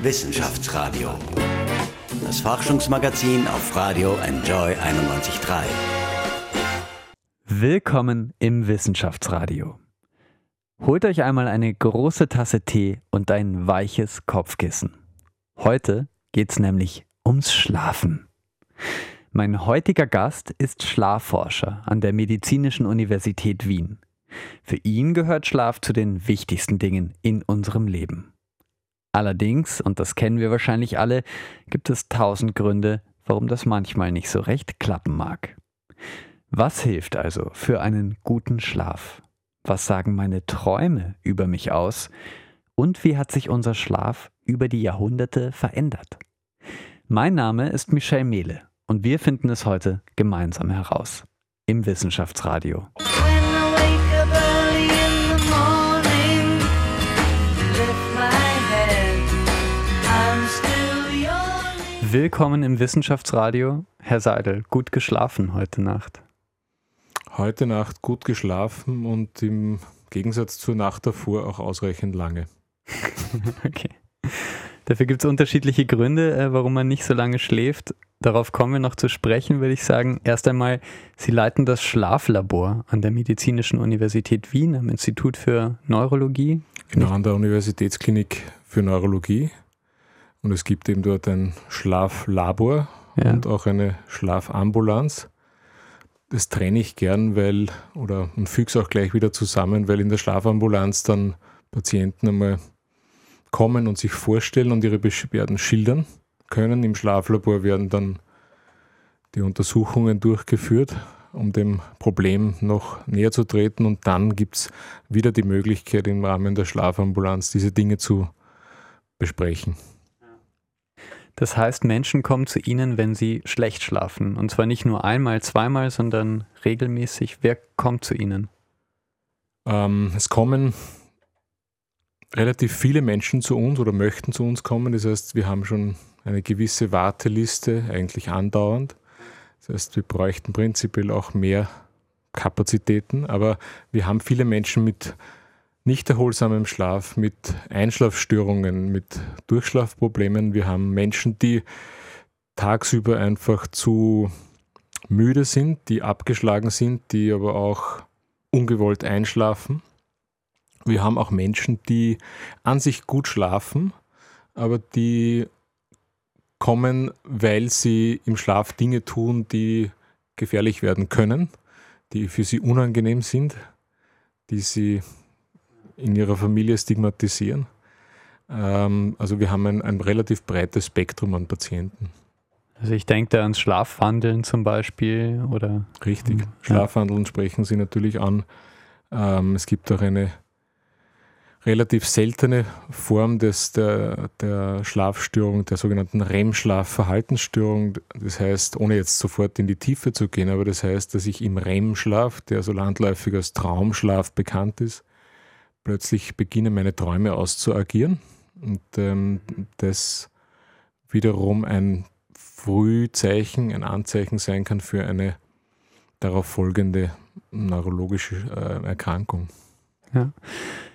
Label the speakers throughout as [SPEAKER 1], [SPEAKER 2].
[SPEAKER 1] Wissenschaftsradio. Das Forschungsmagazin auf Radio Enjoy 91.3.
[SPEAKER 2] Willkommen im Wissenschaftsradio. Holt euch einmal eine große Tasse Tee und ein weiches Kopfkissen. Heute geht's nämlich ums Schlafen. Mein heutiger Gast ist Schlafforscher an der Medizinischen Universität Wien. Für ihn gehört Schlaf zu den wichtigsten Dingen in unserem Leben. Allerdings, und das kennen wir wahrscheinlich alle, gibt es tausend Gründe, warum das manchmal nicht so recht klappen mag. Was hilft also für einen guten Schlaf? Was sagen meine Träume über mich aus? Und wie hat sich unser Schlaf über die Jahrhunderte verändert? Mein Name ist Michel Mehle und wir finden es heute gemeinsam heraus im Wissenschaftsradio. Willkommen im Wissenschaftsradio. Herr Seidel, gut geschlafen heute Nacht.
[SPEAKER 3] Heute Nacht gut geschlafen und im Gegensatz zur Nacht davor auch ausreichend lange.
[SPEAKER 2] okay. Dafür gibt es unterschiedliche Gründe, äh, warum man nicht so lange schläft. Darauf kommen wir noch zu sprechen, würde ich sagen. Erst einmal, Sie leiten das Schlaflabor an der Medizinischen Universität Wien am Institut für Neurologie.
[SPEAKER 3] Genau, an der Universitätsklinik für Neurologie. Und es gibt eben dort ein Schlaflabor ja. und auch eine Schlafambulanz. Das trenne ich gern, weil, oder und füge es auch gleich wieder zusammen, weil in der Schlafambulanz dann Patienten einmal kommen und sich vorstellen und ihre Beschwerden schildern können. Im Schlaflabor werden dann die Untersuchungen durchgeführt, um dem Problem noch näher zu treten. Und dann gibt es wieder die Möglichkeit, im Rahmen der Schlafambulanz diese Dinge zu besprechen.
[SPEAKER 2] Das heißt, Menschen kommen zu Ihnen, wenn sie schlecht schlafen. Und zwar nicht nur einmal, zweimal, sondern regelmäßig. Wer kommt zu Ihnen?
[SPEAKER 3] Ähm, es kommen relativ viele Menschen zu uns oder möchten zu uns kommen. Das heißt, wir haben schon eine gewisse Warteliste, eigentlich andauernd. Das heißt, wir bräuchten prinzipiell auch mehr Kapazitäten, aber wir haben viele Menschen mit nicht erholsamem Schlaf, mit Einschlafstörungen, mit Durchschlafproblemen. Wir haben Menschen, die tagsüber einfach zu müde sind, die abgeschlagen sind, die aber auch ungewollt einschlafen. Wir haben auch Menschen, die an sich gut schlafen, aber die kommen, weil sie im Schlaf Dinge tun, die gefährlich werden können, die für sie unangenehm sind, die sie in ihrer Familie stigmatisieren. Ähm, also wir haben ein, ein relativ breites Spektrum an Patienten.
[SPEAKER 2] Also ich denke da ans Schlafwandeln zum Beispiel oder.
[SPEAKER 3] Richtig. Ja. Schlafwandeln sprechen Sie natürlich an. Ähm, es gibt auch eine relativ seltene Form des, der, der Schlafstörung, der sogenannten REM-Schlaf-Verhaltensstörung. Das heißt, ohne jetzt sofort in die Tiefe zu gehen, aber das heißt, dass ich im REM-Schlaf, der so landläufig als Traumschlaf bekannt ist, plötzlich beginnen meine Träume auszuagieren und ähm, das wiederum ein Frühzeichen, ein Anzeichen sein kann für eine darauf folgende neurologische äh, Erkrankung.
[SPEAKER 2] Ja.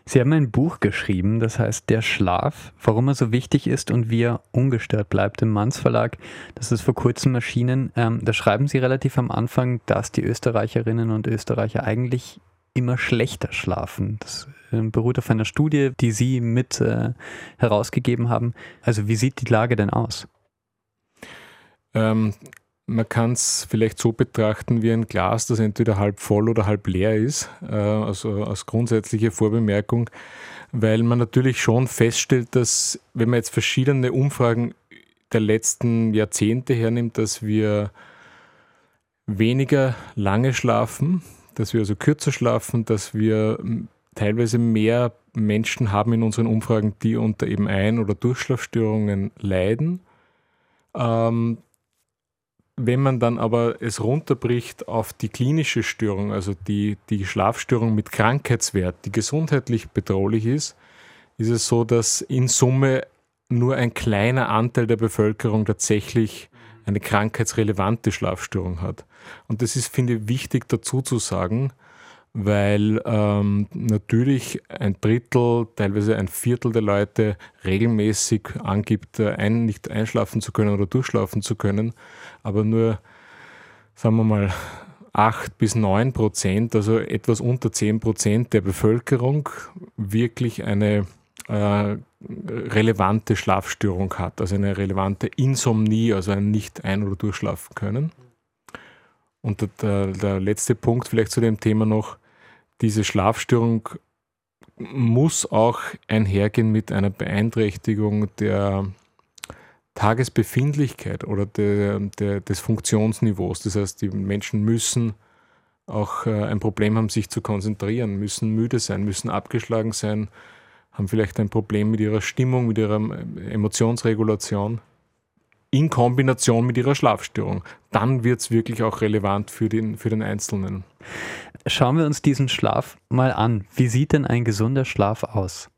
[SPEAKER 2] Sie haben ein Buch geschrieben, das heißt Der Schlaf, warum er so wichtig ist und wie er ungestört bleibt im Manns Verlag. Das ist vor kurzem erschienen. Ähm, da schreiben Sie relativ am Anfang, dass die Österreicherinnen und Österreicher eigentlich immer schlechter schlafen. Das äh, beruht auf einer Studie, die Sie mit äh, herausgegeben haben. Also wie sieht die Lage denn aus?
[SPEAKER 3] Ähm, man kann es vielleicht so betrachten wie ein Glas, das entweder halb voll oder halb leer ist, äh, also als grundsätzliche Vorbemerkung, weil man natürlich schon feststellt, dass wenn man jetzt verschiedene Umfragen der letzten Jahrzehnte hernimmt, dass wir weniger lange schlafen, dass wir also kürzer schlafen, dass wir teilweise mehr Menschen haben in unseren Umfragen, die unter eben Ein- oder Durchschlafstörungen leiden. Ähm, wenn man dann aber es runterbricht auf die klinische Störung, also die, die Schlafstörung mit Krankheitswert, die gesundheitlich bedrohlich ist, ist es so, dass in Summe nur ein kleiner Anteil der Bevölkerung tatsächlich eine krankheitsrelevante Schlafstörung hat. Und das ist, finde ich, wichtig dazu zu sagen, weil ähm, natürlich ein Drittel, teilweise ein Viertel der Leute regelmäßig angibt, äh, ein, nicht einschlafen zu können oder durchschlafen zu können, aber nur, sagen wir mal, 8 bis 9 Prozent, also etwas unter 10 Prozent der Bevölkerung wirklich eine äh, relevante Schlafstörung hat, also eine relevante Insomnie, also ein nicht ein- oder durchschlafen können. Und der, der letzte Punkt vielleicht zu dem Thema noch, diese Schlafstörung muss auch einhergehen mit einer Beeinträchtigung der Tagesbefindlichkeit oder der, der, des Funktionsniveaus. Das heißt, die Menschen müssen auch äh, ein Problem haben, sich zu konzentrieren, müssen müde sein, müssen abgeschlagen sein, haben vielleicht ein Problem mit ihrer Stimmung, mit ihrer äh, Emotionsregulation in Kombination mit ihrer Schlafstörung. Dann wird es wirklich auch relevant für den, für den Einzelnen.
[SPEAKER 2] Schauen wir uns diesen Schlaf mal an. Wie sieht denn ein gesunder Schlaf aus?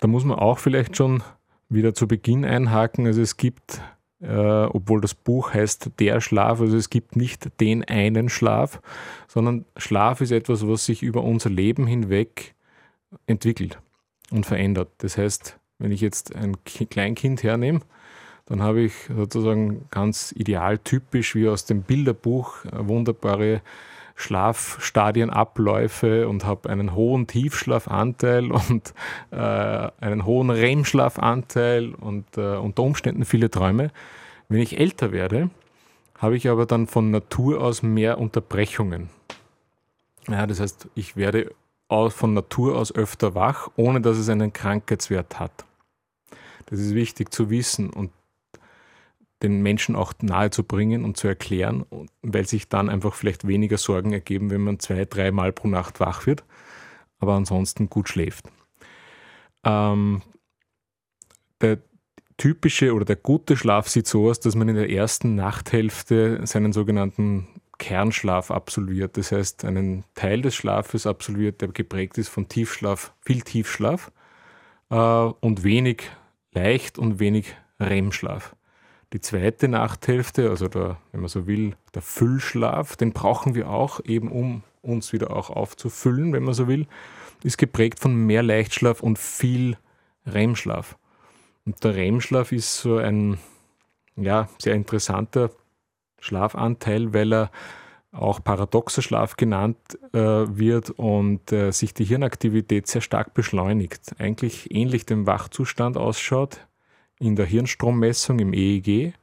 [SPEAKER 3] Da muss man auch vielleicht schon wieder zu Beginn einhaken. Also es gibt, äh, obwohl das Buch heißt Der Schlaf, also es gibt nicht den einen Schlaf, sondern Schlaf ist etwas, was sich über unser Leben hinweg entwickelt und verändert. Das heißt, wenn ich jetzt ein Kleinkind hernehme, dann habe ich sozusagen ganz idealtypisch wie aus dem Bilderbuch wunderbare Schlafstadienabläufe und habe einen hohen Tiefschlafanteil und äh, einen hohen REM-Schlafanteil und äh, unter Umständen viele Träume. Wenn ich älter werde, habe ich aber dann von Natur aus mehr Unterbrechungen. Ja, das heißt, ich werde von Natur aus öfter wach, ohne dass es einen Krankheitswert hat. Das ist wichtig zu wissen und den Menschen auch nahe zu bringen und zu erklären, weil sich dann einfach vielleicht weniger Sorgen ergeben, wenn man zwei, dreimal pro Nacht wach wird, aber ansonsten gut schläft. Ähm, der typische oder der gute Schlaf sieht so aus, dass man in der ersten Nachthälfte seinen sogenannten Kernschlaf absolviert. Das heißt, einen Teil des Schlafes absolviert, der geprägt ist von Tiefschlaf, viel Tiefschlaf äh, und wenig leicht und wenig REM-Schlaf. Die zweite Nachthälfte, also der, wenn man so will, der Füllschlaf, den brauchen wir auch eben, um uns wieder auch aufzufüllen, wenn man so will, ist geprägt von mehr Leichtschlaf und viel REM-Schlaf. Und der REM-Schlaf ist so ein ja, sehr interessanter Schlafanteil, weil er auch paradoxer Schlaf genannt äh, wird und äh, sich die Hirnaktivität sehr stark beschleunigt. Eigentlich ähnlich dem Wachzustand ausschaut, in der Hirnstrommessung im EEG,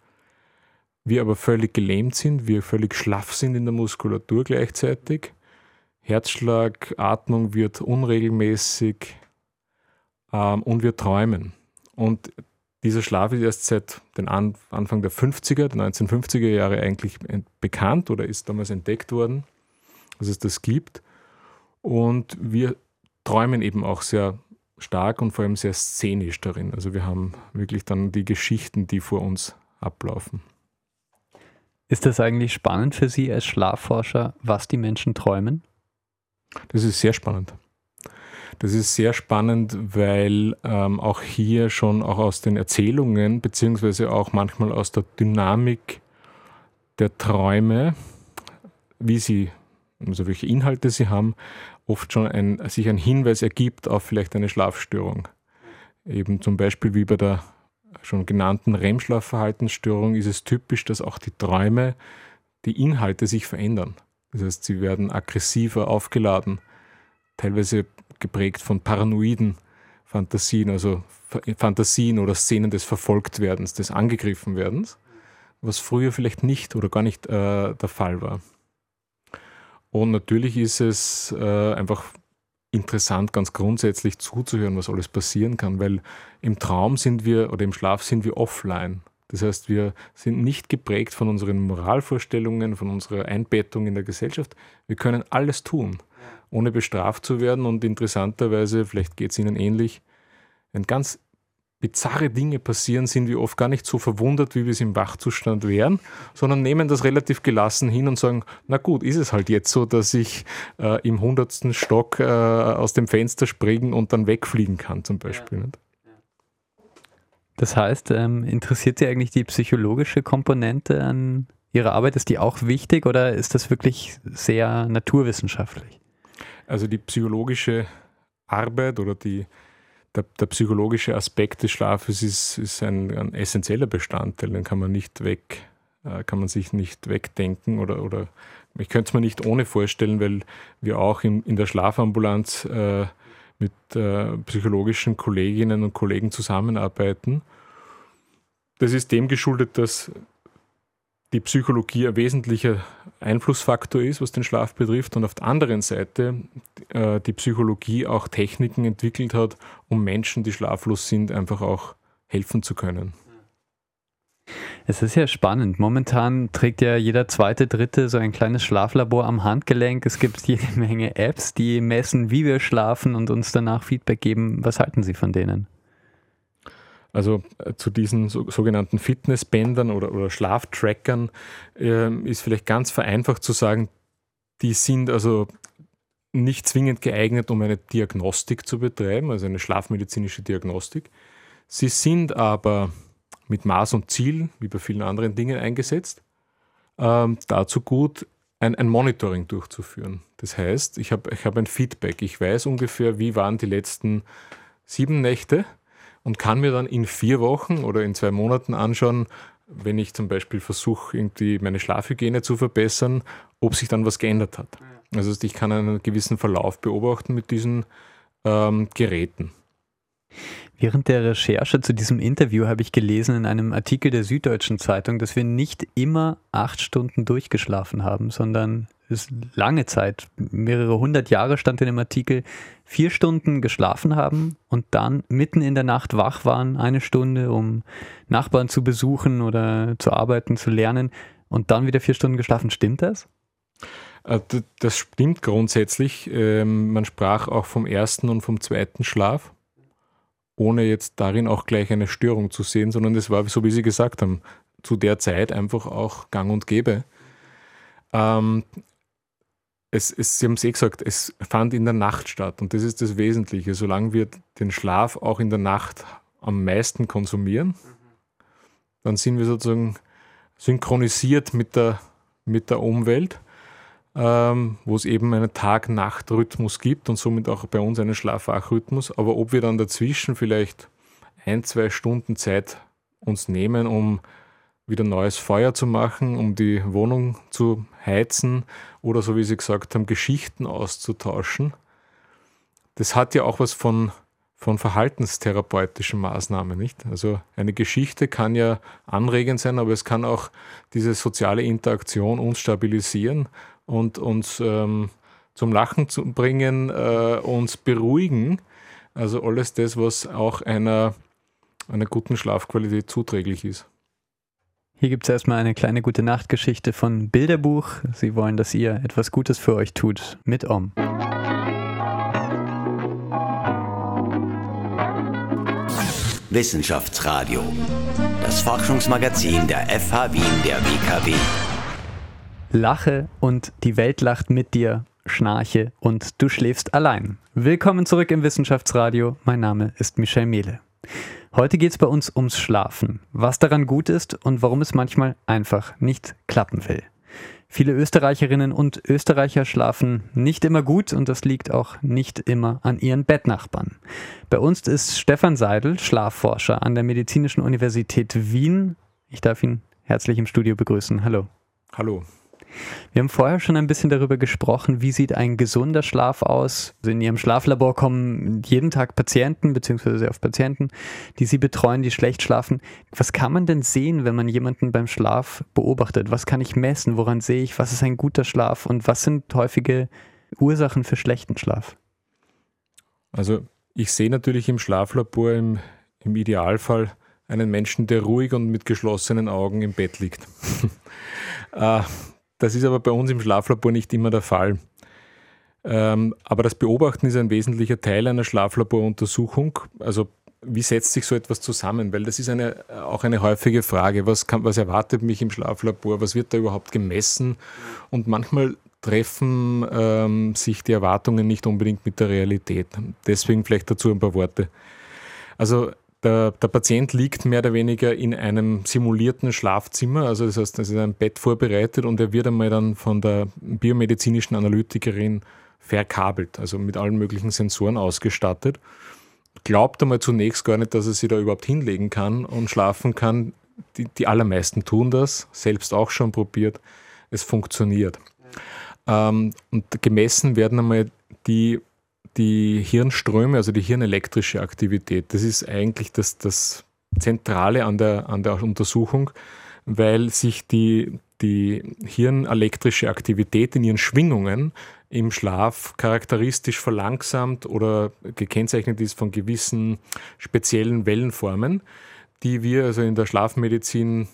[SPEAKER 3] wir aber völlig gelähmt sind, wir völlig schlaff sind in der Muskulatur gleichzeitig. Herzschlag, Atmung wird unregelmäßig ähm, und wir träumen. Und dieser Schlaf ist erst seit den Anfang der 50er, der 1950er Jahre eigentlich bekannt oder ist damals entdeckt worden, dass es das gibt. Und wir träumen eben auch sehr stark und vor allem sehr szenisch darin. Also wir haben wirklich dann die Geschichten, die vor uns ablaufen.
[SPEAKER 2] Ist das eigentlich spannend für Sie als Schlafforscher, was die Menschen träumen?
[SPEAKER 3] Das ist sehr spannend. Das ist sehr spannend, weil ähm, auch hier schon auch aus den Erzählungen, beziehungsweise auch manchmal aus der Dynamik der Träume, wie sie, also welche Inhalte sie haben, oft schon ein, sich ein Hinweis ergibt auf vielleicht eine Schlafstörung. Eben zum Beispiel wie bei der schon genannten REM-Schlafverhaltensstörung ist es typisch, dass auch die Träume, die Inhalte sich verändern. Das heißt, sie werden aggressiver aufgeladen, teilweise geprägt von paranoiden Fantasien, also Fantasien oder Szenen des Verfolgtwerdens, des Angegriffenwerdens, was früher vielleicht nicht oder gar nicht äh, der Fall war. Und natürlich ist es äh, einfach interessant, ganz grundsätzlich zuzuhören, was alles passieren kann, weil im Traum sind wir oder im Schlaf sind wir offline. Das heißt, wir sind nicht geprägt von unseren Moralvorstellungen, von unserer Einbettung in der Gesellschaft. Wir können alles tun, ohne bestraft zu werden. Und interessanterweise, vielleicht geht es Ihnen ähnlich, ein ganz bizarre Dinge passieren, sind wir oft gar nicht so verwundert, wie wir es im Wachzustand wären, sondern nehmen das relativ gelassen hin und sagen, na gut, ist es halt jetzt so, dass ich äh, im hundertsten Stock äh, aus dem Fenster springen und dann wegfliegen kann zum Beispiel. Ja.
[SPEAKER 2] Das heißt, ähm, interessiert Sie eigentlich die psychologische Komponente an Ihrer Arbeit? Ist die auch wichtig oder ist das wirklich sehr naturwissenschaftlich?
[SPEAKER 3] Also die psychologische Arbeit oder die, der, der psychologische Aspekt des Schlafes ist, ist ein, ein, essentieller Bestandteil, den kann man nicht weg, äh, kann man sich nicht wegdenken oder, oder ich könnte es mir nicht ohne vorstellen, weil wir auch in, in der Schlafambulanz äh, mit äh, psychologischen Kolleginnen und Kollegen zusammenarbeiten. Das ist dem geschuldet, dass die Psychologie ein wesentlicher Einflussfaktor ist, was den Schlaf betrifft, und auf der anderen Seite äh, die Psychologie auch Techniken entwickelt hat, um Menschen, die schlaflos sind, einfach auch helfen zu können.
[SPEAKER 2] Es ist ja spannend. Momentan trägt ja jeder zweite, dritte so ein kleines Schlaflabor am Handgelenk. Es gibt jede Menge Apps, die messen, wie wir schlafen und uns danach Feedback geben. Was halten Sie von denen?
[SPEAKER 3] Also äh, zu diesen so, sogenannten Fitnessbändern oder, oder Schlaftrackern äh, ist vielleicht ganz vereinfacht zu sagen, die sind also nicht zwingend geeignet, um eine Diagnostik zu betreiben, also eine schlafmedizinische Diagnostik. Sie sind aber mit Maß und Ziel, wie bei vielen anderen Dingen, eingesetzt. Ähm, dazu gut, ein, ein, Monitoring durchzuführen. Das heißt, ich habe ich hab ein Feedback. Ich weiß ungefähr, wie waren die letzten sieben Nächte und kann mir dann in vier Wochen oder in zwei Monaten anschauen, wenn ich zum Beispiel versuche, irgendwie meine Schlafhygiene zu verbessern, ob sich dann was geändert hat. Also ich kann einen gewissen Verlauf beobachten mit diesen ähm, Geräten.
[SPEAKER 2] Während der Recherche zu diesem Interview habe ich gelesen in einem Artikel der Süddeutschen Zeitung, dass wir nicht immer acht Stunden durchgeschlafen haben, sondern es lange Zeit, mehrere hundert Jahre stand in dem Artikel, vier Stunden geschlafen haben und dann mitten in der Nacht wach waren, eine Stunde, um Nachbarn zu besuchen oder zu arbeiten, zu lernen und dann wieder vier Stunden geschlafen. Stimmt das?
[SPEAKER 3] Äh, das stimmt grundsätzlich. Ähm, man sprach auch vom ersten und vom zweiten Schlaf ohne jetzt darin auch gleich eine Störung zu sehen, sondern es war, so wie Sie gesagt haben, zu der Zeit einfach auch gang und gäbe. Ähm, es, es, Sie haben es eh gesagt, es fand in der Nacht statt und das ist das Wesentliche. Solange wir den Schlaf auch in der Nacht am meisten konsumieren, dann sind wir sozusagen synchronisiert mit der, mit der Umwelt ähm, wo es eben einen Tag-Nacht-Rhythmus gibt und somit auch bei uns einen Schlaf-Wach-Rhythmus. Aber ob wir dann dazwischen vielleicht ein, zwei Stunden Zeit uns nehmen, um wieder neues Feuer zu machen, um die Wohnung zu heizen oder so wie Sie gesagt haben, Geschichten auszutauschen. Das hat ja auch was von, von verhaltenstherapeutischen Maßnahmen, nicht? Also eine Geschichte kann ja anregend sein, aber es kann auch diese soziale Interaktion uns stabilisieren und uns ähm, zum Lachen zu bringen, äh, uns beruhigen. Also alles das, was auch einer, einer guten Schlafqualität zuträglich ist.
[SPEAKER 2] Hier gibt es erstmal eine kleine gute Nachtgeschichte von Bilderbuch. Sie wollen, dass ihr etwas Gutes für euch tut mit Om.
[SPEAKER 1] Wissenschaftsradio. Das Forschungsmagazin der FH Wien der WKW.
[SPEAKER 2] Lache und die Welt lacht mit dir, schnarche und du schläfst allein. Willkommen zurück im Wissenschaftsradio. Mein Name ist Michel Mehle. Heute geht es bei uns ums Schlafen, was daran gut ist und warum es manchmal einfach nicht klappen will. Viele Österreicherinnen und Österreicher schlafen nicht immer gut und das liegt auch nicht immer an ihren Bettnachbarn. Bei uns ist Stefan Seidel, Schlafforscher an der Medizinischen Universität Wien. Ich darf ihn herzlich im Studio begrüßen. Hallo.
[SPEAKER 3] Hallo.
[SPEAKER 2] Wir haben vorher schon ein bisschen darüber gesprochen, wie sieht ein gesunder Schlaf aus. Also in Ihrem Schlaflabor kommen jeden Tag Patienten, beziehungsweise sehr oft Patienten, die Sie betreuen, die schlecht schlafen. Was kann man denn sehen, wenn man jemanden beim Schlaf beobachtet? Was kann ich messen? Woran sehe ich, was ist ein guter Schlaf? Und was sind häufige Ursachen für schlechten Schlaf?
[SPEAKER 3] Also ich sehe natürlich im Schlaflabor im, im Idealfall einen Menschen, der ruhig und mit geschlossenen Augen im Bett liegt. äh, das ist aber bei uns im Schlaflabor nicht immer der Fall. Ähm, aber das Beobachten ist ein wesentlicher Teil einer Schlaflaboruntersuchung. Also wie setzt sich so etwas zusammen? Weil das ist eine, auch eine häufige Frage. Was, kann, was erwartet mich im Schlaflabor? Was wird da überhaupt gemessen? Und manchmal treffen ähm, sich die Erwartungen nicht unbedingt mit der Realität. Deswegen vielleicht dazu ein paar Worte. Also der, der, Patient liegt mehr oder weniger in einem simulierten Schlafzimmer, also das heißt, es ist ein Bett vorbereitet und er wird einmal dann von der biomedizinischen Analytikerin verkabelt, also mit allen möglichen Sensoren ausgestattet. Glaubt einmal zunächst gar nicht, dass er sich da überhaupt hinlegen kann und schlafen kann. Die, die allermeisten tun das, selbst auch schon probiert. Es funktioniert. Ähm, und gemessen werden einmal die, die Hirnströme, also die hirnelektrische Aktivität. Das ist eigentlich das, das Zentrale an der, an der Untersuchung, weil sich die, die hirnelektrische Aktivität in ihren Schwingungen im Schlaf charakteristisch verlangsamt oder gekennzeichnet ist von gewissen speziellen Wellenformen, die wir also in der Schlafmedizin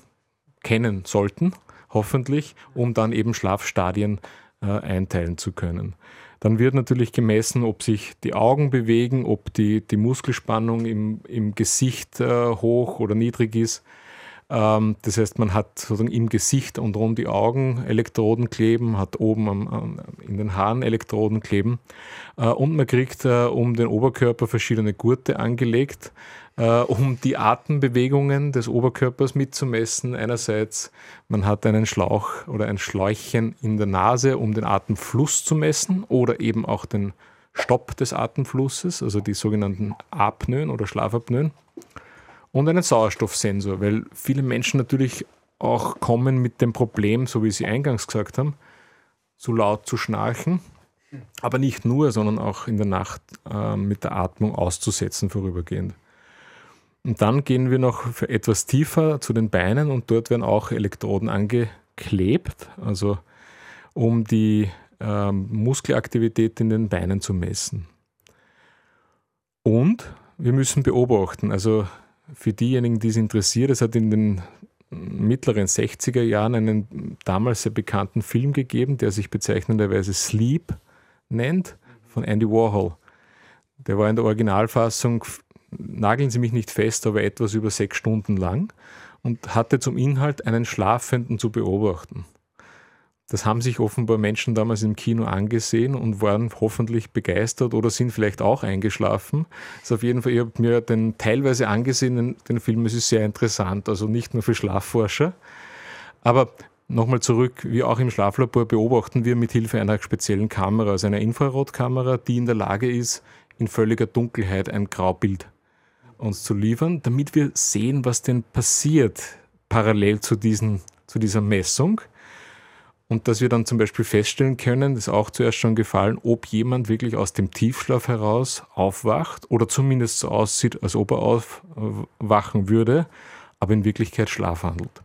[SPEAKER 3] kennen sollten, hoffentlich, um dann eben Schlafstadien äh, einteilen zu können. Dann wird natürlich gemessen, ob sich die Augen bewegen, ob die, die Muskelspannung im, im Gesicht äh, hoch oder niedrig ist. Ähm, das heißt, man hat sozusagen im Gesicht und rund die Augen Elektroden kleben, hat oben am, am, in den Haaren Elektroden kleben äh, und man kriegt äh, um den Oberkörper verschiedene Gurte angelegt, äh, um die Atembewegungen des Oberkörpers mitzumessen. Einerseits, man hat einen Schlauch oder ein Schläuchchen in der Nase, um den Atemfluss zu messen oder eben auch den Stopp des Atemflusses, also die sogenannten Apnoen oder Schlafapnoen und einen Sauerstoffsensor, weil viele Menschen natürlich auch kommen mit dem Problem, so wie Sie eingangs gesagt haben, zu laut zu schnarchen, aber nicht nur, sondern auch in der Nacht äh, mit der Atmung auszusetzen vorübergehend. Und dann gehen wir noch etwas tiefer zu den Beinen und dort werden auch Elektroden angeklebt, also um die äh, Muskelaktivität in den Beinen zu messen. Und wir müssen beobachten, also für diejenigen, die es interessiert, es hat in den mittleren 60er Jahren einen damals sehr bekannten Film gegeben, der sich bezeichnenderweise Sleep nennt, von Andy Warhol. Der war in der Originalfassung, nageln Sie mich nicht fest, aber etwas über sechs Stunden lang und hatte zum Inhalt, einen Schlafenden zu beobachten. Das haben sich offenbar Menschen damals im Kino angesehen und waren hoffentlich begeistert oder sind vielleicht auch eingeschlafen. Ist auf jeden Fall, ich habe mir den teilweise angesehen, den, den Film, es ist sehr interessant, also nicht nur für Schlafforscher. Aber nochmal zurück, wie auch im Schlaflabor beobachten wir mit Hilfe einer speziellen Kamera, also einer Infrarotkamera, die in der Lage ist, in völliger Dunkelheit ein Graubild uns zu liefern, damit wir sehen, was denn passiert parallel zu, diesen, zu dieser Messung und dass wir dann zum Beispiel feststellen können, das ist auch zuerst schon gefallen, ob jemand wirklich aus dem Tiefschlaf heraus aufwacht oder zumindest so aussieht, als ob er aufwachen würde, aber in Wirklichkeit Schlaf handelt.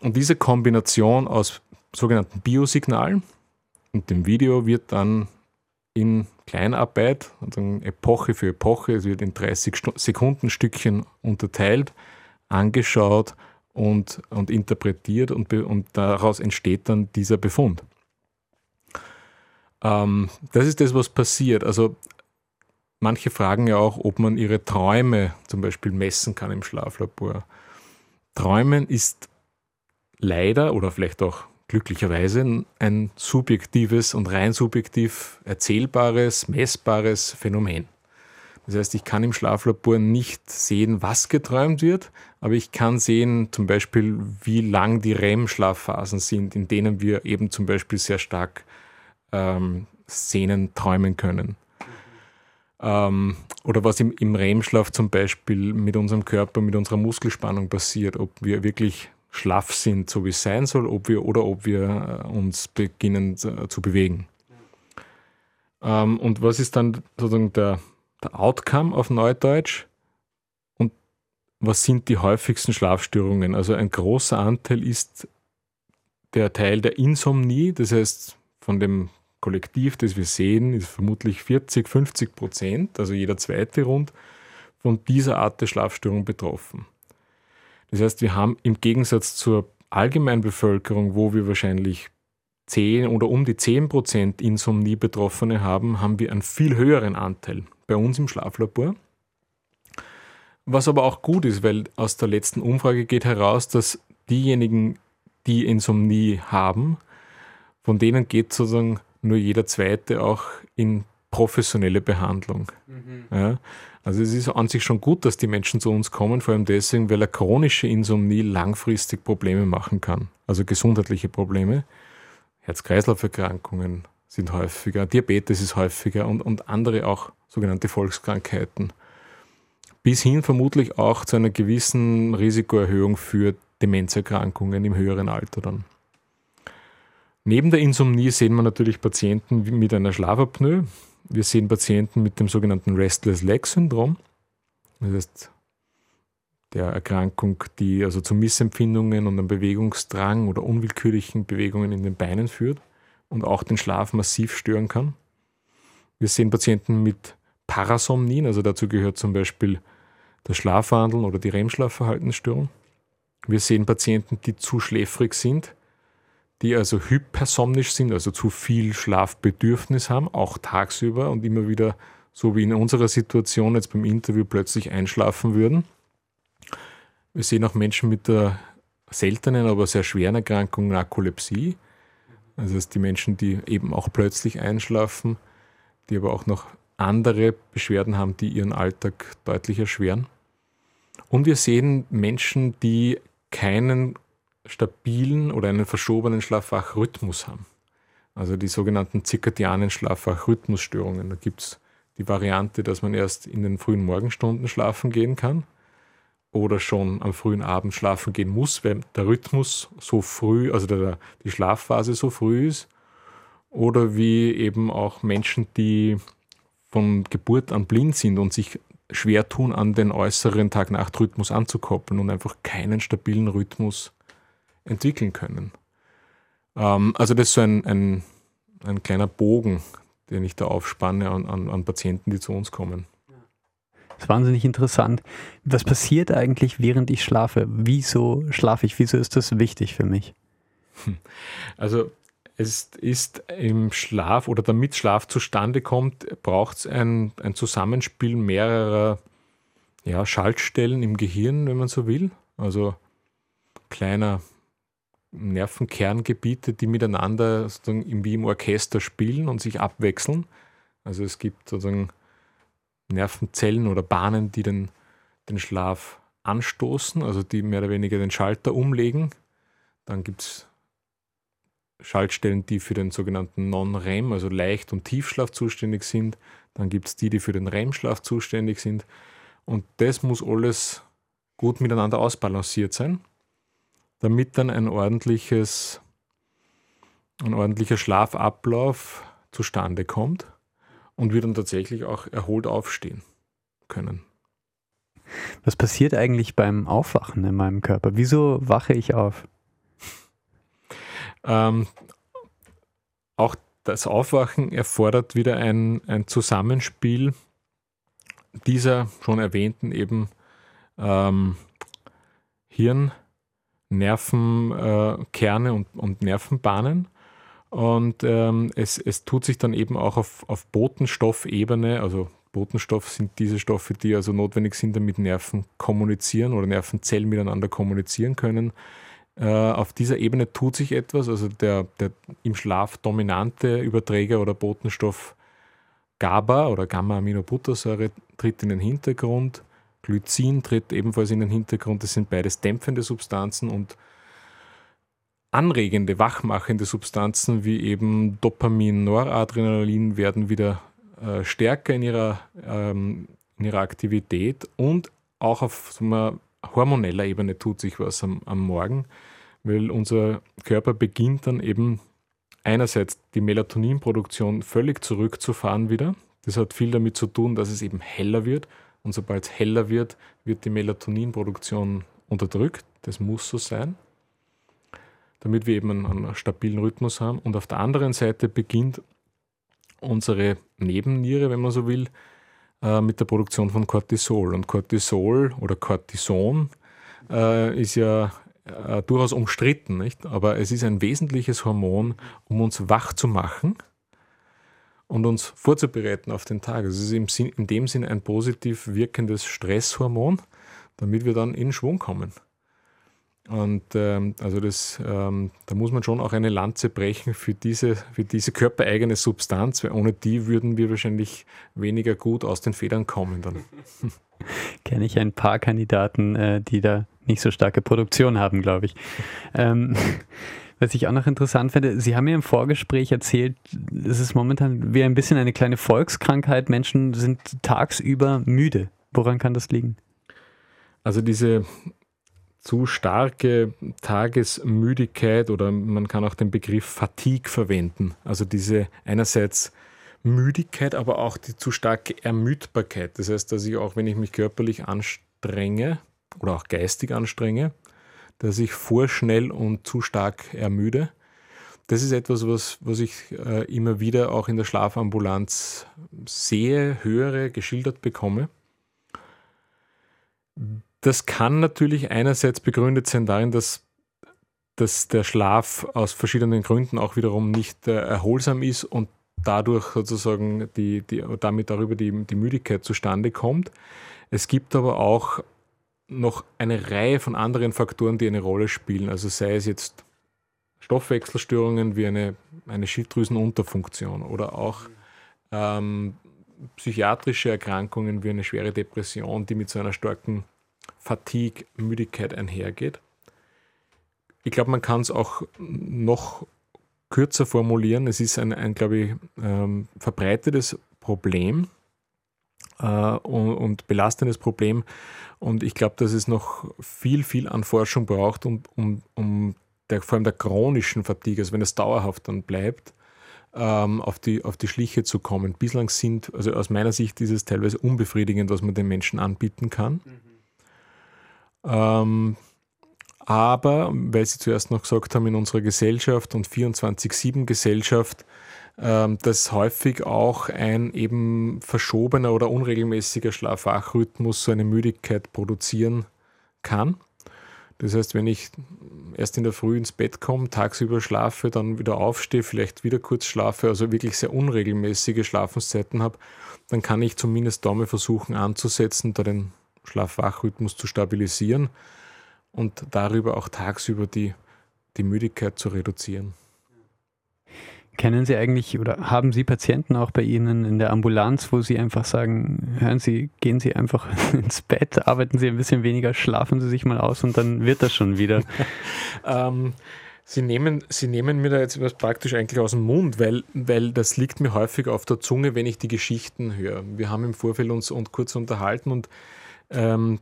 [SPEAKER 3] Und diese Kombination aus sogenannten Biosignalen und dem Video wird dann in Kleinarbeit, also Epoche für Epoche, es wird in 30 Sekunden Stückchen unterteilt, angeschaut und, und interpretiert und, und daraus entsteht dann dieser Befund. Ähm, das ist das, was passiert. Also manche fragen ja auch, ob man ihre Träume zum Beispiel messen kann im Schlaflabor. Träumen ist leider oder vielleicht auch glücklicherweise ein subjektives und rein subjektiv erzählbares, messbares Phänomen. Das heißt, ich kann im Schlaflabor nicht sehen, was geträumt wird, aber ich kann sehen zum Beispiel, wie lang die REM-Schlafphasen sind, in denen wir eben zum Beispiel sehr stark ähm, Szenen träumen können. Ähm, oder was im, im REM-Schlaf zum Beispiel mit unserem Körper, mit unserer Muskelspannung passiert, ob wir wirklich schlaff sind, so wie es sein soll, ob wir oder ob wir äh, uns beginnen zu, zu bewegen. Ähm, und was ist dann sozusagen der der Outcome auf Neudeutsch und was sind die häufigsten Schlafstörungen. Also ein großer Anteil ist der Teil der Insomnie, das heißt von dem Kollektiv, das wir sehen, ist vermutlich 40, 50 Prozent, also jeder zweite rund, von dieser Art der Schlafstörung betroffen. Das heißt, wir haben im Gegensatz zur Allgemeinbevölkerung, wo wir wahrscheinlich 10 oder um die 10 Prozent Insomnie-Betroffene haben, haben wir einen viel höheren Anteil bei uns im Schlaflabor. Was aber auch gut ist, weil aus der letzten Umfrage geht heraus, dass diejenigen, die Insomnie haben, von denen geht sozusagen nur jeder zweite auch in professionelle Behandlung. Mhm. Ja, also es ist an sich schon gut, dass die Menschen zu uns kommen, vor allem deswegen, weil eine chronische Insomnie langfristig Probleme machen kann, also gesundheitliche Probleme, Herz-Kreislauf-Erkrankungen, sind häufiger, Diabetes ist häufiger und, und andere auch sogenannte Volkskrankheiten. Bis hin vermutlich auch zu einer gewissen Risikoerhöhung für Demenzerkrankungen im höheren Alter dann. Neben der Insomnie sehen wir natürlich Patienten mit einer Schlafapnoe. Wir sehen Patienten mit dem sogenannten Restless Leg Syndrom. Das heißt, der Erkrankung, die also zu Missempfindungen und einem Bewegungsdrang oder unwillkürlichen Bewegungen in den Beinen führt und auch den Schlaf massiv stören kann. Wir sehen Patienten mit Parasomnien, also dazu gehört zum Beispiel das Schlafwandeln oder die REM-Schlafverhaltensstörung. Wir sehen Patienten, die zu schläfrig sind, die also hypersomnisch sind, also zu viel Schlafbedürfnis haben, auch tagsüber und immer wieder, so wie in unserer Situation jetzt beim Interview, plötzlich einschlafen würden. Wir sehen auch Menschen mit der seltenen, aber sehr schweren Erkrankung Narkolepsie. Also das die Menschen, die eben auch plötzlich einschlafen, die aber auch noch andere Beschwerden haben, die ihren Alltag deutlich erschweren. Und wir sehen Menschen, die keinen stabilen oder einen verschobenen Schlafwachrhythmus haben. Also die sogenannten zirkadianen Schlafwachrhythmusstörungen. Da gibt es die Variante, dass man erst in den frühen Morgenstunden schlafen gehen kann oder schon am frühen Abend schlafen gehen muss, weil der Rhythmus so früh, also der, die Schlafphase so früh ist. Oder wie eben auch Menschen, die von Geburt an blind sind und sich schwer tun, an den äußeren Tag-Nacht-Rhythmus anzukoppeln und einfach keinen stabilen Rhythmus entwickeln können. Ähm, also das ist so ein, ein, ein, kleiner Bogen, den ich da aufspanne an, an, an Patienten, die zu uns kommen.
[SPEAKER 2] Das ist wahnsinnig interessant. Was passiert eigentlich, während ich schlafe? Wieso schlafe ich? Wieso ist das wichtig für mich?
[SPEAKER 3] Also es ist im Schlaf oder damit Schlaf zustande kommt, braucht es ein, ein Zusammenspiel mehrerer ja, Schaltstellen im Gehirn, wenn man so will. Also kleiner Nervenkerngebiete, die miteinander sozusagen wie im Orchester spielen und sich abwechseln. Also es gibt sozusagen Nervenzellen oder Bahnen, die den, den Schlaf anstoßen, also die mehr oder weniger den Schalter umlegen. Dann gibt es Schaltstellen, die für den sogenannten Non-REM, also Leicht- und Tiefschlaf zuständig sind. Dann gibt es die, die für den REM-Schlaf zuständig sind. Und das muss alles gut miteinander ausbalanciert sein, damit dann ein ordentliches, ein ordentlicher Schlafablauf zustande kommt und wir dann tatsächlich auch erholt aufstehen können.
[SPEAKER 2] Was passiert eigentlich beim Aufwachen in meinem Körper? Wieso wache ich auf?
[SPEAKER 3] Ähm, auch das Aufwachen erfordert wieder ein, ein Zusammenspiel dieser schon erwähnten eben ähm, Hirn, Nervenkerne und, und Nervenbahnen und ähm, es, es tut sich dann eben auch auf, auf Botenstoffebene, also Botenstoff sind diese Stoffe, die also notwendig sind, damit Nerven kommunizieren oder Nervenzellen miteinander kommunizieren können. Äh, auf dieser Ebene tut sich etwas, also der, der im Schlaf dominante Überträger oder Botenstoff GABA oder Gamma-Aminobuttersäure tritt in den Hintergrund. Glycin tritt ebenfalls in den Hintergrund. Das sind beides dämpfende Substanzen und anregende, wachmachende Substanzen wie eben Dopamin, Noradrenalin werden wieder äh, stärker in ihrer, ähm, in ihrer Aktivität und auch auf so einer hormoneller Ebene tut sich was am, am Morgen, weil unser Körper beginnt dann eben einerseits die Melatoninproduktion völlig zurückzufahren wieder. Das hat viel damit zu tun, dass es eben heller wird. Und sobald es heller wird, wird die Melatoninproduktion unterdrückt. Das muss so sein damit wir eben einen, einen stabilen Rhythmus haben. Und auf der anderen Seite beginnt unsere Nebenniere, wenn man so will, äh, mit der Produktion von Cortisol. Und Cortisol oder Cortison äh, ist ja äh, durchaus umstritten, nicht? aber es ist ein wesentliches Hormon, um uns wach zu machen und uns vorzubereiten auf den Tag. Es ist im Sinn, in dem Sinn ein positiv wirkendes Stresshormon, damit wir dann in Schwung kommen. Und ähm, also das, ähm, da muss man schon auch eine Lanze brechen für diese, für diese körpereigene Substanz, weil ohne die würden wir wahrscheinlich weniger gut aus den Federn kommen dann.
[SPEAKER 2] Kenne ich ein paar Kandidaten, äh, die da nicht so starke Produktion haben, glaube ich. Ähm, Was ich auch noch interessant finde, Sie haben mir im Vorgespräch erzählt, es ist momentan wie ein bisschen eine kleine Volkskrankheit. Menschen sind tagsüber müde. Woran kann das liegen?
[SPEAKER 3] Also diese zu starke Tagesmüdigkeit oder man kann auch den Begriff Fatigue verwenden. Also diese einerseits Müdigkeit, aber auch die zu starke Ermüdbarkeit. Das heißt, dass ich auch, wenn ich mich körperlich anstrenge oder auch geistig anstrenge, dass ich vorschnell und zu stark ermüde. Das ist etwas, was, was ich äh, immer wieder auch in der Schlafambulanz sehe, höre, geschildert bekomme. Das kann natürlich einerseits begründet sein darin, dass, dass der Schlaf aus verschiedenen Gründen auch wiederum nicht äh, erholsam ist und dadurch sozusagen die, die, damit darüber die, die Müdigkeit zustande kommt. Es gibt aber auch noch eine Reihe von anderen Faktoren, die eine Rolle spielen. Also sei es jetzt Stoffwechselstörungen wie eine, eine Schilddrüsenunterfunktion oder auch ähm, psychiatrische Erkrankungen wie eine schwere Depression, die mit so einer starken Fatigue, Müdigkeit einhergeht. Ich glaube, man kann es auch noch kürzer formulieren. Es ist ein, ein glaube ich, ähm, verbreitetes Problem äh, und, und, belastendes Problem. Und ich glaube, dass es noch viel, viel an Forschung braucht, um, um, um der, vor allem der chronischen Fatigue, also wenn es dauerhaft dann bleibt, ähm, auf, die, auf die Schliche zu kommen. Bislang sind, also aus meiner Sicht ist es teilweise unbefriedigend, was man den Menschen anbieten kann. Mhm. Ähm, aber, weil Sie zuerst noch gesagt haben, in unserer Gesellschaft und 24-7-Gesellschaft, ähm, dass häufig auch ein eben verschobener oder unregelmäßiger Schlafwachrhythmus so eine Müdigkeit produzieren kann. Das heißt, wenn ich erst in der Früh ins Bett komme, tagsüber schlafe, dann wieder aufstehe, vielleicht wieder kurz schlafe, also wirklich sehr unregelmäßige Schlafenszeiten habe, dann kann ich zumindest da mal versuchen anzusetzen, da den Schlafwachrhythmus zu stabilisieren und darüber auch tagsüber die, die Müdigkeit zu reduzieren.
[SPEAKER 2] Kennen Sie eigentlich oder haben Sie Patienten auch bei Ihnen in der Ambulanz, wo Sie einfach sagen, hören Sie, gehen Sie einfach ins Bett, arbeiten Sie ein bisschen weniger, schlafen Sie sich mal aus und dann wird das schon wieder?
[SPEAKER 3] ähm, Sie nehmen, Sie nehmen mir da jetzt was praktisch eigentlich aus dem Mund, weil, weil das liegt mir häufig auf der Zunge, wenn ich die Geschichten höre. Wir haben im Vorfeld uns und kurz unterhalten und ähm,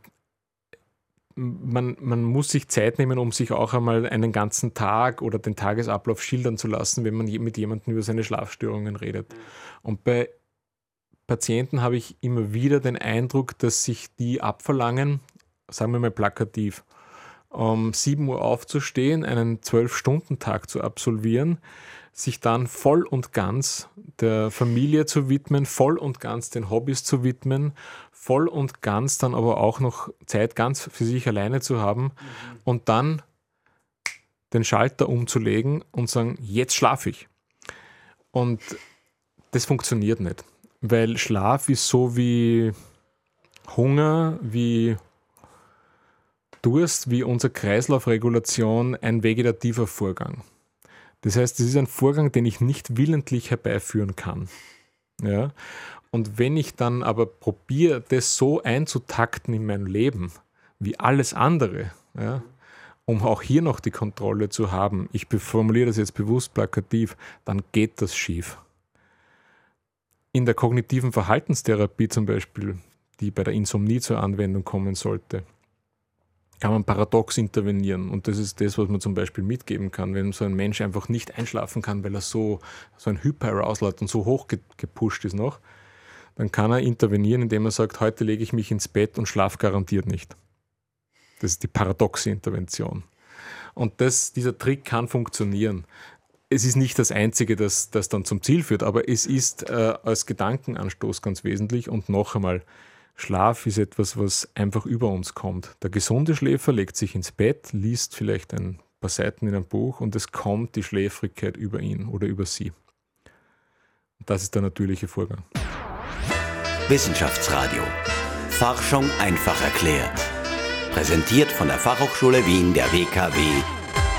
[SPEAKER 3] man, man muss sich Zeit nehmen, um sich auch einmal einen ganzen Tag oder den Tagesablauf schildern zu lassen, wenn man mit jemandem über seine Schlafstörungen redet. Und bei Patienten habe ich immer wieder den Eindruck, dass sich die abverlangen, sagen wir mal plakativ, um 7 Uhr aufzustehen, einen 12-Stunden-Tag zu absolvieren, sich dann voll und ganz der Familie zu widmen, voll und ganz den Hobbys zu widmen, voll und ganz dann aber auch noch Zeit ganz für sich alleine zu haben mhm. und dann den Schalter umzulegen und sagen, jetzt schlafe ich. Und das funktioniert nicht, weil Schlaf ist so wie Hunger, wie Durst, wie unsere Kreislaufregulation ein vegetativer Vorgang. Das heißt, es ist ein Vorgang, den ich nicht willentlich herbeiführen kann. Ja? Und wenn ich dann aber probiere, das so einzutakten in mein Leben, wie alles andere, ja, um auch hier noch die Kontrolle zu haben, ich formuliere das jetzt bewusst plakativ, dann geht das schief. In der kognitiven Verhaltenstherapie zum Beispiel, die bei der Insomnie zur Anwendung kommen sollte, kann man paradox intervenieren. Und das ist das, was man zum Beispiel mitgeben kann, wenn so ein Mensch einfach nicht einschlafen kann, weil er so, so ein Hyperarousal hat und so hoch gepusht ist noch, dann kann er intervenieren, indem er sagt, heute lege ich mich ins Bett und schlaf garantiert nicht. Das ist die paradoxe Intervention. Und das, dieser Trick kann funktionieren. Es ist nicht das Einzige, das, das dann zum Ziel führt, aber es ist äh, als Gedankenanstoß ganz wesentlich. Und noch einmal, Schlaf ist etwas, was einfach über uns kommt. Der gesunde Schläfer legt sich ins Bett, liest vielleicht ein paar Seiten in einem Buch und es kommt die Schläfrigkeit über ihn oder über sie. Das ist der natürliche Vorgang.
[SPEAKER 1] Wissenschaftsradio. Forschung einfach erklärt. Präsentiert von der Fachhochschule Wien der WKW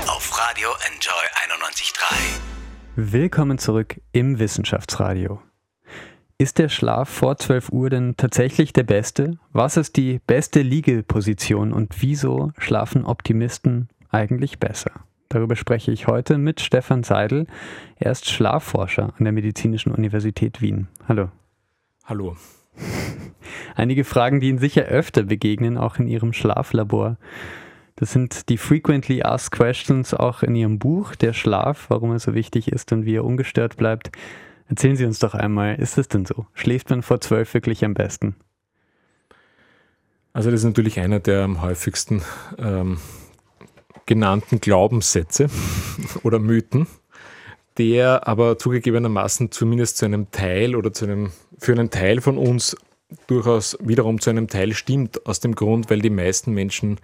[SPEAKER 1] auf Radio Enjoy 91.3.
[SPEAKER 2] Willkommen zurück im Wissenschaftsradio. Ist der Schlaf vor 12 Uhr denn tatsächlich der beste? Was ist die beste Liegeposition und wieso schlafen Optimisten eigentlich besser? Darüber spreche ich heute mit Stefan Seidel. Er ist Schlafforscher an der Medizinischen Universität Wien. Hallo.
[SPEAKER 3] Hallo.
[SPEAKER 2] Einige Fragen, die Ihnen sicher öfter begegnen, auch in Ihrem Schlaflabor. Das sind die Frequently Asked Questions auch in Ihrem Buch, Der Schlaf, warum er so wichtig ist und wie er ungestört bleibt. Erzählen Sie uns doch einmal, ist es denn so? Schläft man vor zwölf wirklich am besten?
[SPEAKER 3] Also das ist natürlich einer der am häufigsten ähm, genannten Glaubenssätze oder Mythen, der aber zugegebenermaßen zumindest zu einem Teil oder zu einem, für einen Teil von uns durchaus wiederum zu einem Teil stimmt, aus dem Grund, weil die meisten Menschen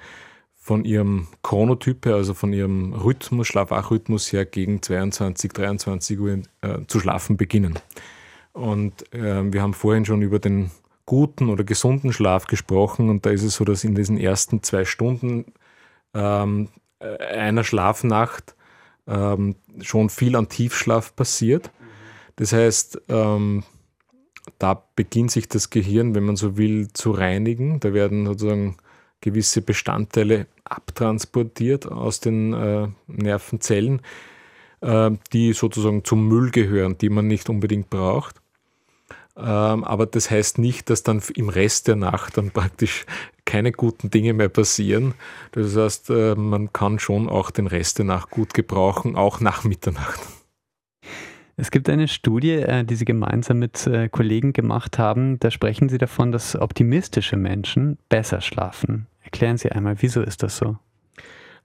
[SPEAKER 3] von ihrem Chronotype, also von ihrem Rhythmus, Schlafachrhythmus her gegen 22, 23 Uhr äh, zu schlafen beginnen. Und äh, wir haben vorhin schon über den guten oder gesunden Schlaf gesprochen und da ist es so, dass in diesen ersten zwei Stunden ähm, einer Schlafnacht ähm, schon viel an Tiefschlaf passiert. Das heißt, ähm, da beginnt sich das Gehirn, wenn man so will, zu reinigen. Da werden sozusagen gewisse Bestandteile abtransportiert aus den äh, Nervenzellen, äh, die sozusagen zum Müll gehören, die man nicht unbedingt braucht. Ähm, aber das heißt nicht, dass dann im Rest der Nacht dann praktisch keine guten Dinge mehr passieren. Das heißt, äh, man kann schon auch den Rest der Nacht gut gebrauchen, auch nach Mitternacht.
[SPEAKER 2] Es gibt eine Studie, äh, die Sie gemeinsam mit äh, Kollegen gemacht haben. Da sprechen Sie davon, dass optimistische Menschen besser schlafen. Erklären Sie einmal, wieso ist das so?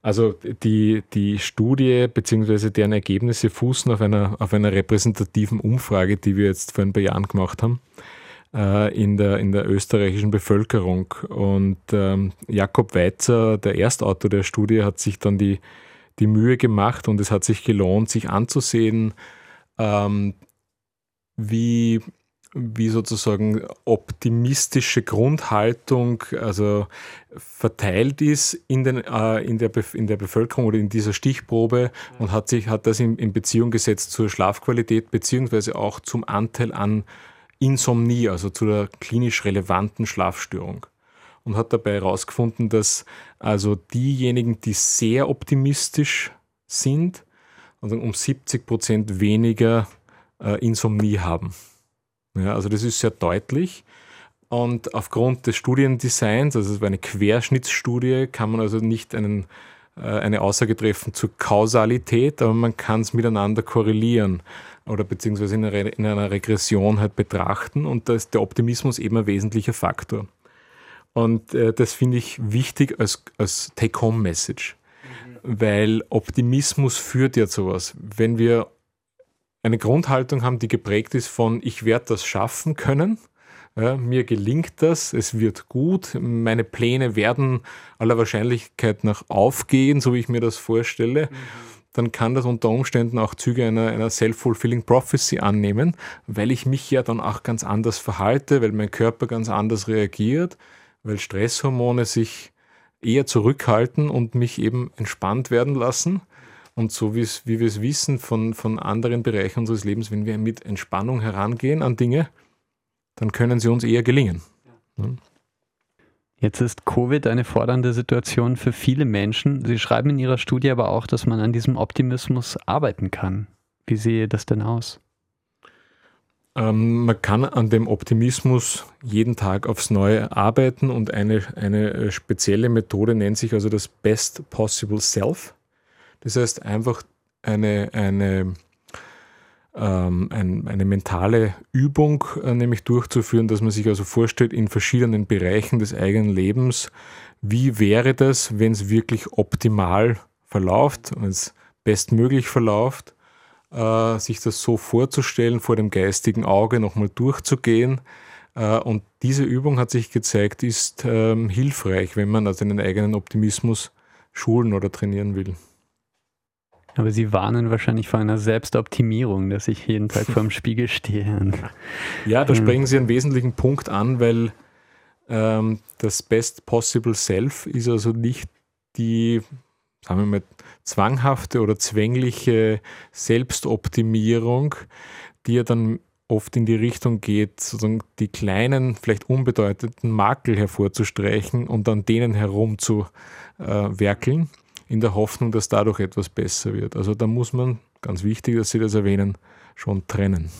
[SPEAKER 3] Also die, die Studie bzw. deren Ergebnisse fußen auf einer, auf einer repräsentativen Umfrage, die wir jetzt vor ein paar Jahren gemacht haben äh, in, der, in der österreichischen Bevölkerung. Und ähm, Jakob Weizer, der Erstautor der Studie, hat sich dann die, die Mühe gemacht und es hat sich gelohnt, sich anzusehen, ähm, wie, wie sozusagen optimistische Grundhaltung also verteilt ist in, den, äh, in, der, in der Bevölkerung oder in dieser Stichprobe und hat, sich, hat das in, in Beziehung gesetzt zur Schlafqualität beziehungsweise auch zum Anteil an Insomnie, also zu der klinisch relevanten Schlafstörung. Und hat dabei herausgefunden, dass also diejenigen, die sehr optimistisch sind, also um 70 Prozent weniger äh, Insomnie haben. Ja, also das ist sehr deutlich. Und aufgrund des Studiendesigns, also es war eine Querschnittsstudie, kann man also nicht einen, äh, eine Aussage treffen zur Kausalität, aber man kann es miteinander korrelieren oder beziehungsweise in einer, in einer Regression halt betrachten und da ist der Optimismus eben ein wesentlicher Faktor. Und äh, das finde ich wichtig als, als Take-Home-Message weil Optimismus führt ja zu was. Wenn wir eine Grundhaltung haben, die geprägt ist von ich werde das schaffen können, ja, mir gelingt das, es wird gut, meine Pläne werden aller Wahrscheinlichkeit nach aufgehen, so wie ich mir das vorstelle, mhm. dann kann das unter Umständen auch Züge einer, einer self-fulfilling prophecy annehmen, weil ich mich ja dann auch ganz anders verhalte, weil mein Körper ganz anders reagiert, weil Stresshormone sich eher zurückhalten und mich eben entspannt werden lassen. Und so wie wir es wissen von, von anderen Bereichen unseres Lebens, wenn wir mit Entspannung herangehen an Dinge, dann können sie uns eher gelingen. Ja.
[SPEAKER 2] Jetzt ist Covid eine fordernde Situation für viele Menschen. Sie schreiben in Ihrer Studie aber auch, dass man an diesem Optimismus arbeiten kann. Wie sehe das denn aus?
[SPEAKER 3] Ähm, man kann an dem Optimismus jeden Tag aufs Neue arbeiten und eine, eine äh, spezielle Methode nennt sich also das Best Possible Self. Das heißt einfach eine, eine, ähm, ein, eine mentale Übung äh, nämlich durchzuführen, dass man sich also vorstellt in verschiedenen Bereichen des eigenen Lebens, wie wäre das, wenn es wirklich optimal verläuft, wenn es bestmöglich verläuft äh, sich das so vorzustellen, vor dem geistigen Auge nochmal durchzugehen. Äh, und diese Übung hat sich gezeigt, ist ähm, hilfreich, wenn man also den eigenen Optimismus schulen oder trainieren will.
[SPEAKER 2] Aber Sie warnen wahrscheinlich vor einer Selbstoptimierung, dass ich jeden Tag vor dem Spiegel stehe.
[SPEAKER 3] ja, da sprechen Sie einen wesentlichen Punkt an, weil ähm, das Best Possible Self ist also nicht die sagen wir mal, zwanghafte oder zwängliche Selbstoptimierung, die ja dann oft in die Richtung geht, sozusagen die kleinen, vielleicht unbedeutenden Makel hervorzustreichen und an denen herum zu äh, werkeln. in der Hoffnung, dass dadurch etwas besser wird. Also da muss man, ganz wichtig, dass Sie das erwähnen, schon trennen.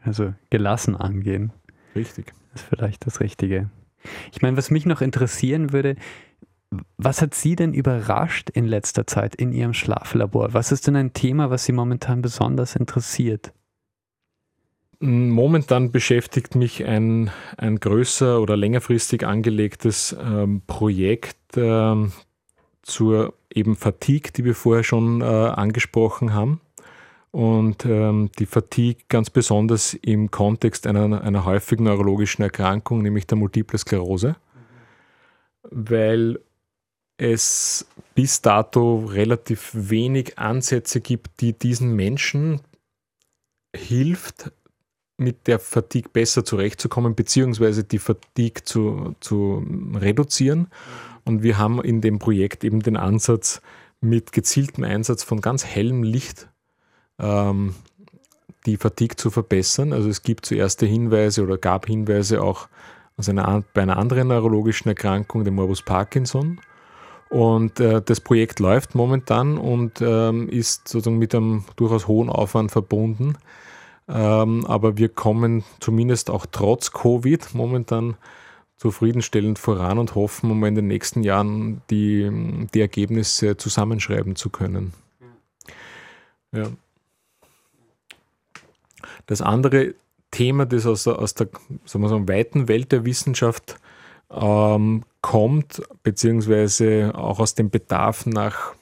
[SPEAKER 2] Also gelassen angehen.
[SPEAKER 3] Richtig.
[SPEAKER 2] Das ist vielleicht das Richtige. Ich meine, was mich noch interessieren würde, was hat Sie denn überrascht in letzter Zeit in Ihrem Schlaflabor? Was ist denn ein Thema, was Sie momentan besonders interessiert?
[SPEAKER 3] Momentan beschäftigt mich ein, ein größer oder längerfristig angelegtes ähm, Projekt ähm, zur eben Fatigue, die wir vorher schon äh, angesprochen haben. Und ähm, die Fatigue ganz besonders im Kontext einer, einer häufigen neurologischen Erkrankung, nämlich der Multiple Sklerose. Weil es bis dato relativ wenig Ansätze gibt, die diesen Menschen hilft, mit der Fatigue besser zurechtzukommen, beziehungsweise die Fatigue zu, zu reduzieren. Und wir haben in dem Projekt eben den Ansatz, mit gezieltem Einsatz von ganz hellem Licht ähm, die Fatigue zu verbessern. Also es gibt zuerst Hinweise oder gab Hinweise auch aus einer, bei einer anderen neurologischen Erkrankung, dem Morbus Parkinson. Und äh, das Projekt läuft momentan und ähm, ist sozusagen mit einem durchaus hohen Aufwand verbunden. Ähm, aber wir kommen zumindest auch trotz Covid momentan zufriedenstellend voran und hoffen, um in den nächsten Jahren die, die Ergebnisse zusammenschreiben zu können. Ja. Das andere Thema, das aus der, aus der sagen wir so, weiten Welt der Wissenschaft ähm, kommt, beziehungsweise auch aus dem Bedarf nach,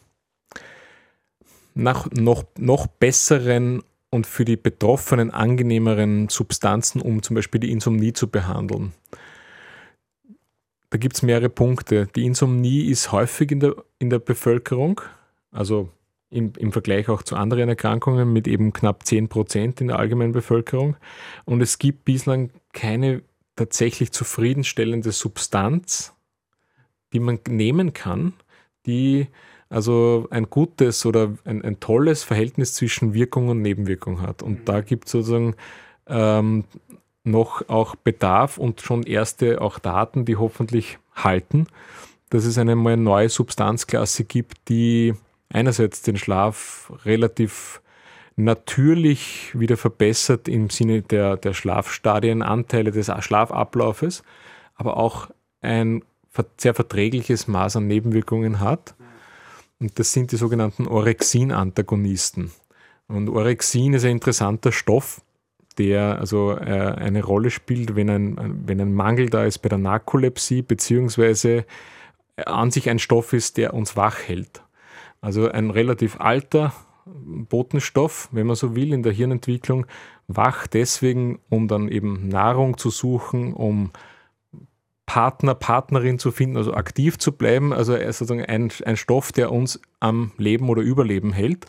[SPEAKER 3] nach noch, noch besseren und für die Betroffenen angenehmeren Substanzen, um zum Beispiel die Insomnie zu behandeln. Da gibt es mehrere Punkte. Die Insomnie ist häufig in der, in der Bevölkerung, also im, im Vergleich auch zu anderen Erkrankungen mit eben knapp 10 Prozent in der allgemeinen Bevölkerung. Und es gibt bislang keine tatsächlich zufriedenstellende Substanz, die man nehmen kann, die also ein gutes oder ein, ein tolles Verhältnis zwischen Wirkung und Nebenwirkung hat. Und mhm. da gibt es sozusagen ähm, noch auch Bedarf und schon erste auch Daten, die hoffentlich halten, dass es eine neue Substanzklasse gibt, die einerseits den Schlaf relativ natürlich wieder verbessert im Sinne der, der Schlafstadienanteile des Schlafablaufes, aber auch ein sehr verträgliches Maß an Nebenwirkungen hat. Und das sind die sogenannten Orexin-Antagonisten. Und Orexin ist ein interessanter Stoff, der also äh, eine Rolle spielt, wenn ein, wenn ein Mangel da ist bei der Narkolepsie, beziehungsweise an sich ein Stoff ist, der uns wach hält. Also ein relativ alter Botenstoff, wenn man so will, in der Hirnentwicklung, wach deswegen, um dann eben Nahrung zu suchen, um Partner, Partnerin zu finden, also aktiv zu bleiben. Also sozusagen ein, ein Stoff, der uns am Leben oder Überleben hält.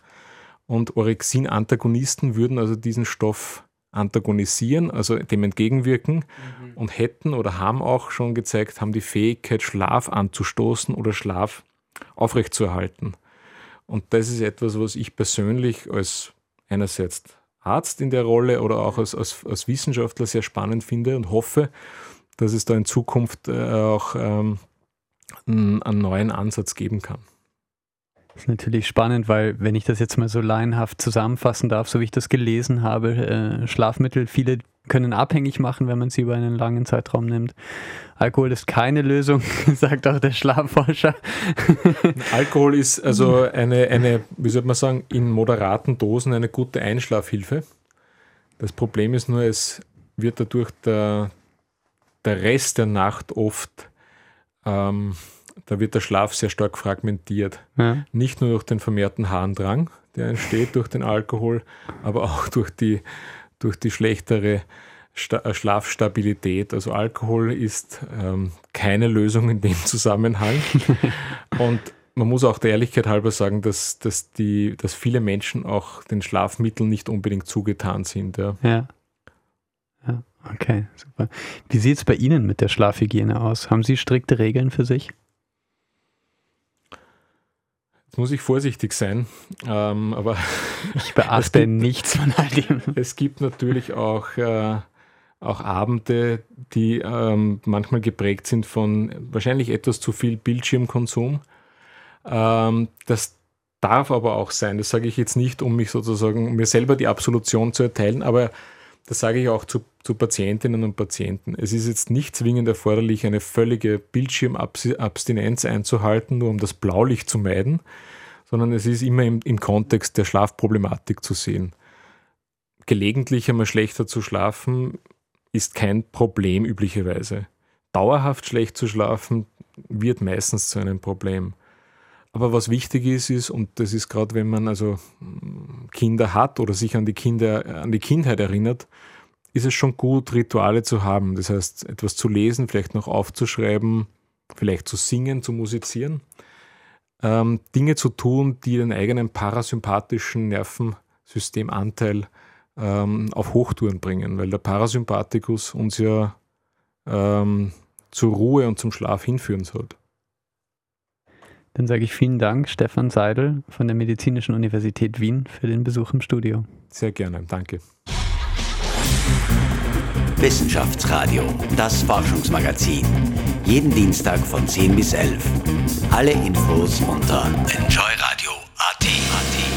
[SPEAKER 3] Und Orexin-Antagonisten würden also diesen Stoff antagonisieren, also dem entgegenwirken mhm. und hätten oder haben auch schon gezeigt, haben die Fähigkeit, Schlaf anzustoßen oder Schlaf aufrechtzuerhalten. Und das ist etwas, was ich persönlich als einerseits Arzt in der Rolle oder auch als, als, als Wissenschaftler sehr spannend finde und hoffe, dass es da in Zukunft äh, auch ähm, einen neuen Ansatz geben kann.
[SPEAKER 2] Das ist natürlich spannend, weil wenn ich das jetzt mal so laienhaft zusammenfassen darf, so wie ich das gelesen habe, äh, Schlafmittel, viele können abhängig machen, wenn man sie über einen langen Zeitraum nimmt. Alkohol ist keine Lösung, sagt auch der Schlafforscher.
[SPEAKER 3] Alkohol ist also eine, eine, wie soll man sagen, in moderaten Dosen eine gute Einschlafhilfe. Das Problem ist nur, es wird dadurch der, der Rest der Nacht oft, ähm, da wird der Schlaf sehr stark fragmentiert. Ja. Nicht nur durch den vermehrten Harndrang, der entsteht durch den Alkohol, aber auch durch die, durch die schlechtere Sta Schlafstabilität. Also Alkohol ist ähm, keine Lösung in dem Zusammenhang. Und man muss auch der Ehrlichkeit halber sagen, dass, dass, die, dass viele Menschen auch den Schlafmitteln nicht unbedingt zugetan sind. Ja.
[SPEAKER 2] ja. ja okay, super. Wie sieht es bei Ihnen mit der Schlafhygiene aus? Haben Sie strikte Regeln für sich?
[SPEAKER 3] Jetzt muss ich vorsichtig sein, ähm, aber
[SPEAKER 2] ich beachte gibt, nichts von all dem.
[SPEAKER 3] Es gibt natürlich auch, äh, auch Abende, die ähm, manchmal geprägt sind von wahrscheinlich etwas zu viel Bildschirmkonsum. Ähm, das darf aber auch sein. Das sage ich jetzt nicht, um mich sozusagen, um mir selber die Absolution zu erteilen, aber das sage ich auch zu, zu Patientinnen und Patienten. Es ist jetzt nicht zwingend erforderlich, eine völlige Bildschirmabstinenz einzuhalten, nur um das Blaulicht zu meiden, sondern es ist immer im, im Kontext der Schlafproblematik zu sehen. Gelegentlich einmal schlechter zu schlafen ist kein Problem üblicherweise. Dauerhaft schlecht zu schlafen wird meistens zu einem Problem. Aber was wichtig ist, ist, und das ist gerade, wenn man also Kinder hat oder sich an die Kinder, an die Kindheit erinnert, ist es schon gut, Rituale zu haben. Das heißt, etwas zu lesen, vielleicht noch aufzuschreiben, vielleicht zu singen, zu musizieren. Ähm, Dinge zu tun, die den eigenen parasympathischen Nervensystemanteil ähm, auf Hochtouren bringen, weil der Parasympathikus uns ja ähm, zur Ruhe und zum Schlaf hinführen sollte.
[SPEAKER 2] Dann sage ich vielen Dank, Stefan Seidel von der Medizinischen Universität Wien, für den Besuch im Studio.
[SPEAKER 3] Sehr gerne, danke.
[SPEAKER 1] Wissenschaftsradio, das Forschungsmagazin. Jeden Dienstag von 10 bis 11. Alle Infos unter enjoyradio.at.